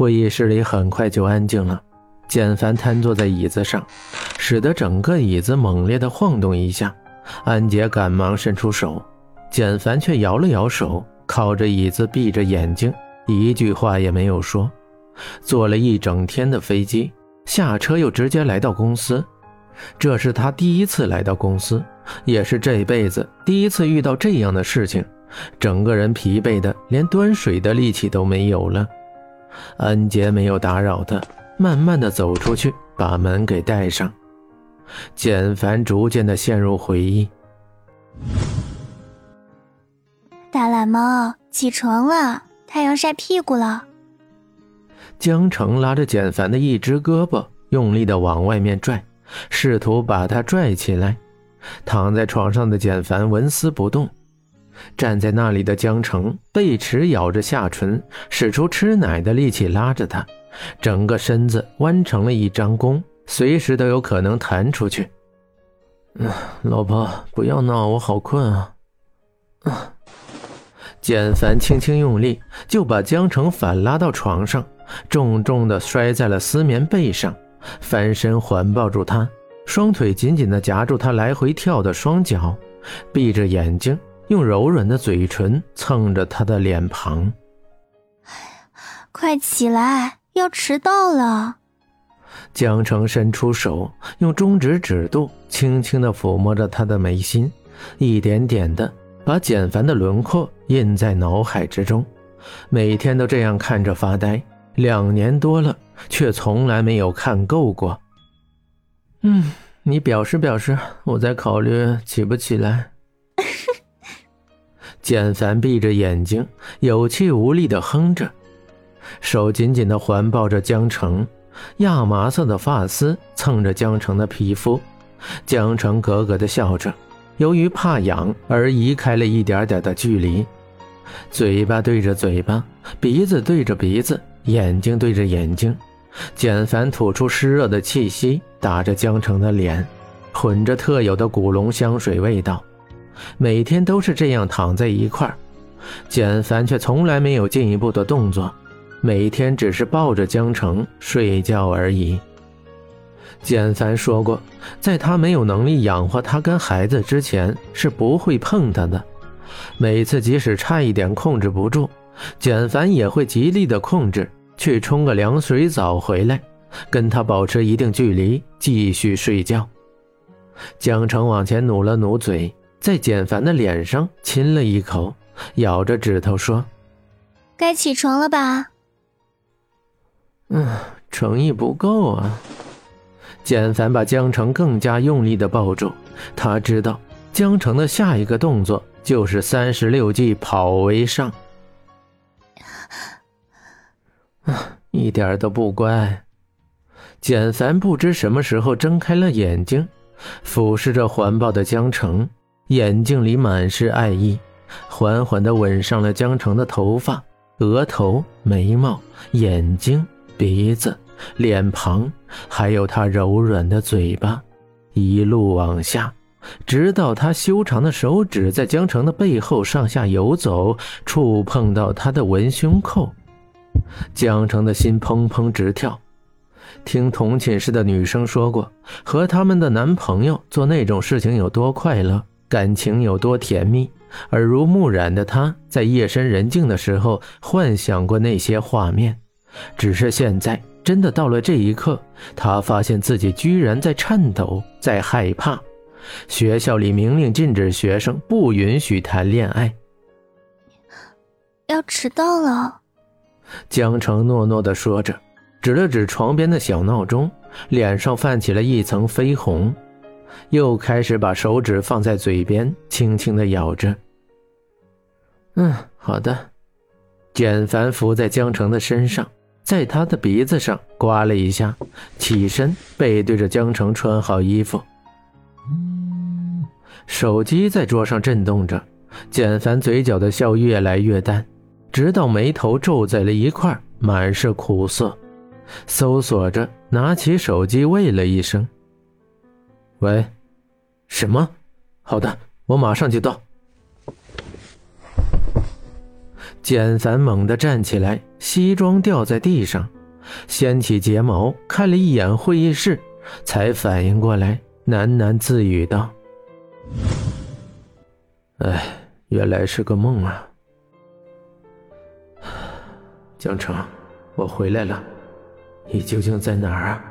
会议室里很快就安静了。简凡瘫坐在椅子上，使得整个椅子猛烈地晃动一下。安杰赶忙伸出手，简凡却摇了摇手，靠着椅子，闭着眼睛，一句话也没有说。坐了一整天的飞机，下车又直接来到公司。这是他第一次来到公司，也是这辈子第一次遇到这样的事情，整个人疲惫的连端水的力气都没有了。安杰没有打扰他。慢慢的走出去，把门给带上。简凡逐渐的陷入回忆。大懒猫，起床了，太阳晒屁股了。江城拉着简凡的一只胳膊，用力的往外面拽，试图把他拽起来。躺在床上的简凡纹丝不动，站在那里的江城背齿咬着下唇，使出吃奶的力气拉着他。整个身子弯成了一张弓，随时都有可能弹出去。嗯，老婆，不要闹，我好困啊！嗯！简凡轻轻用力，就把江城反拉到床上，重重的摔在了丝棉被上，翻身环抱住他，双腿紧紧的夹住他来回跳的双脚，闭着眼睛，用柔软的嘴唇蹭着他的脸庞。快起来！要迟到了。江城伸出手，用中指指肚轻轻的抚摸着他的眉心，一点点的把简凡的轮廓印在脑海之中。每天都这样看着发呆，两年多了，却从来没有看够过。嗯，你表示表示，我在考虑起不起来。简凡闭着眼睛，有气无力的哼着。手紧紧地环抱着江城，亚麻色的发丝蹭着江城的皮肤，江城咯咯地笑着，由于怕痒而移开了一点点的距离，嘴巴对着嘴巴，鼻子对着鼻子，眼睛对着眼睛，简凡吐出湿热的气息，打着江城的脸，混着特有的古龙香水味道，每天都是这样躺在一块儿，简凡却从来没有进一步的动作。每天只是抱着江城睡觉而已。简凡说过，在他没有能力养活他跟孩子之前，是不会碰他的。每次即使差一点控制不住，简凡也会极力的控制，去冲个凉水澡回来，跟他保持一定距离，继续睡觉。江城往前努了努嘴，在简凡的脸上亲了一口，咬着指头说：“该起床了吧？”嗯，诚意不够啊！简凡把江城更加用力的抱住，他知道江城的下一个动作就是三十六计跑为上。啊，一点都不乖！简凡不知什么时候睁开了眼睛，俯视着环抱的江城，眼睛里满是爱意，缓缓的吻上了江城的头发、额头、眉毛、眼睛。鼻子、脸庞，还有他柔软的嘴巴，一路往下，直到他修长的手指在江城的背后上下游走，触碰到他的文胸扣，江城的心砰砰直跳。听同寝室的女生说过，和他们的男朋友做那种事情有多快乐，感情有多甜蜜。耳濡目染的他，在夜深人静的时候，幻想过那些画面。只是现在真的到了这一刻，他发现自己居然在颤抖，在害怕。学校里明令禁止学生不允许谈恋爱。要迟到了，江城诺诺地说着，指了指床边的小闹钟，脸上泛起了一层绯红，又开始把手指放在嘴边，轻轻地咬着。嗯，好的。简凡伏在江城的身上。在他的鼻子上刮了一下，起身背对着江城穿好衣服。手机在桌上震动着，简凡嘴角的笑越来越淡，直到眉头皱在了一块，满是苦涩。搜索着，拿起手机喂了一声：“喂，什么？好的，我马上就到。”简凡猛地站起来。西装掉在地上，掀起睫毛看了一眼会议室，才反应过来，喃喃自语道：“哎，原来是个梦啊。”江城，我回来了，你究竟在哪儿啊？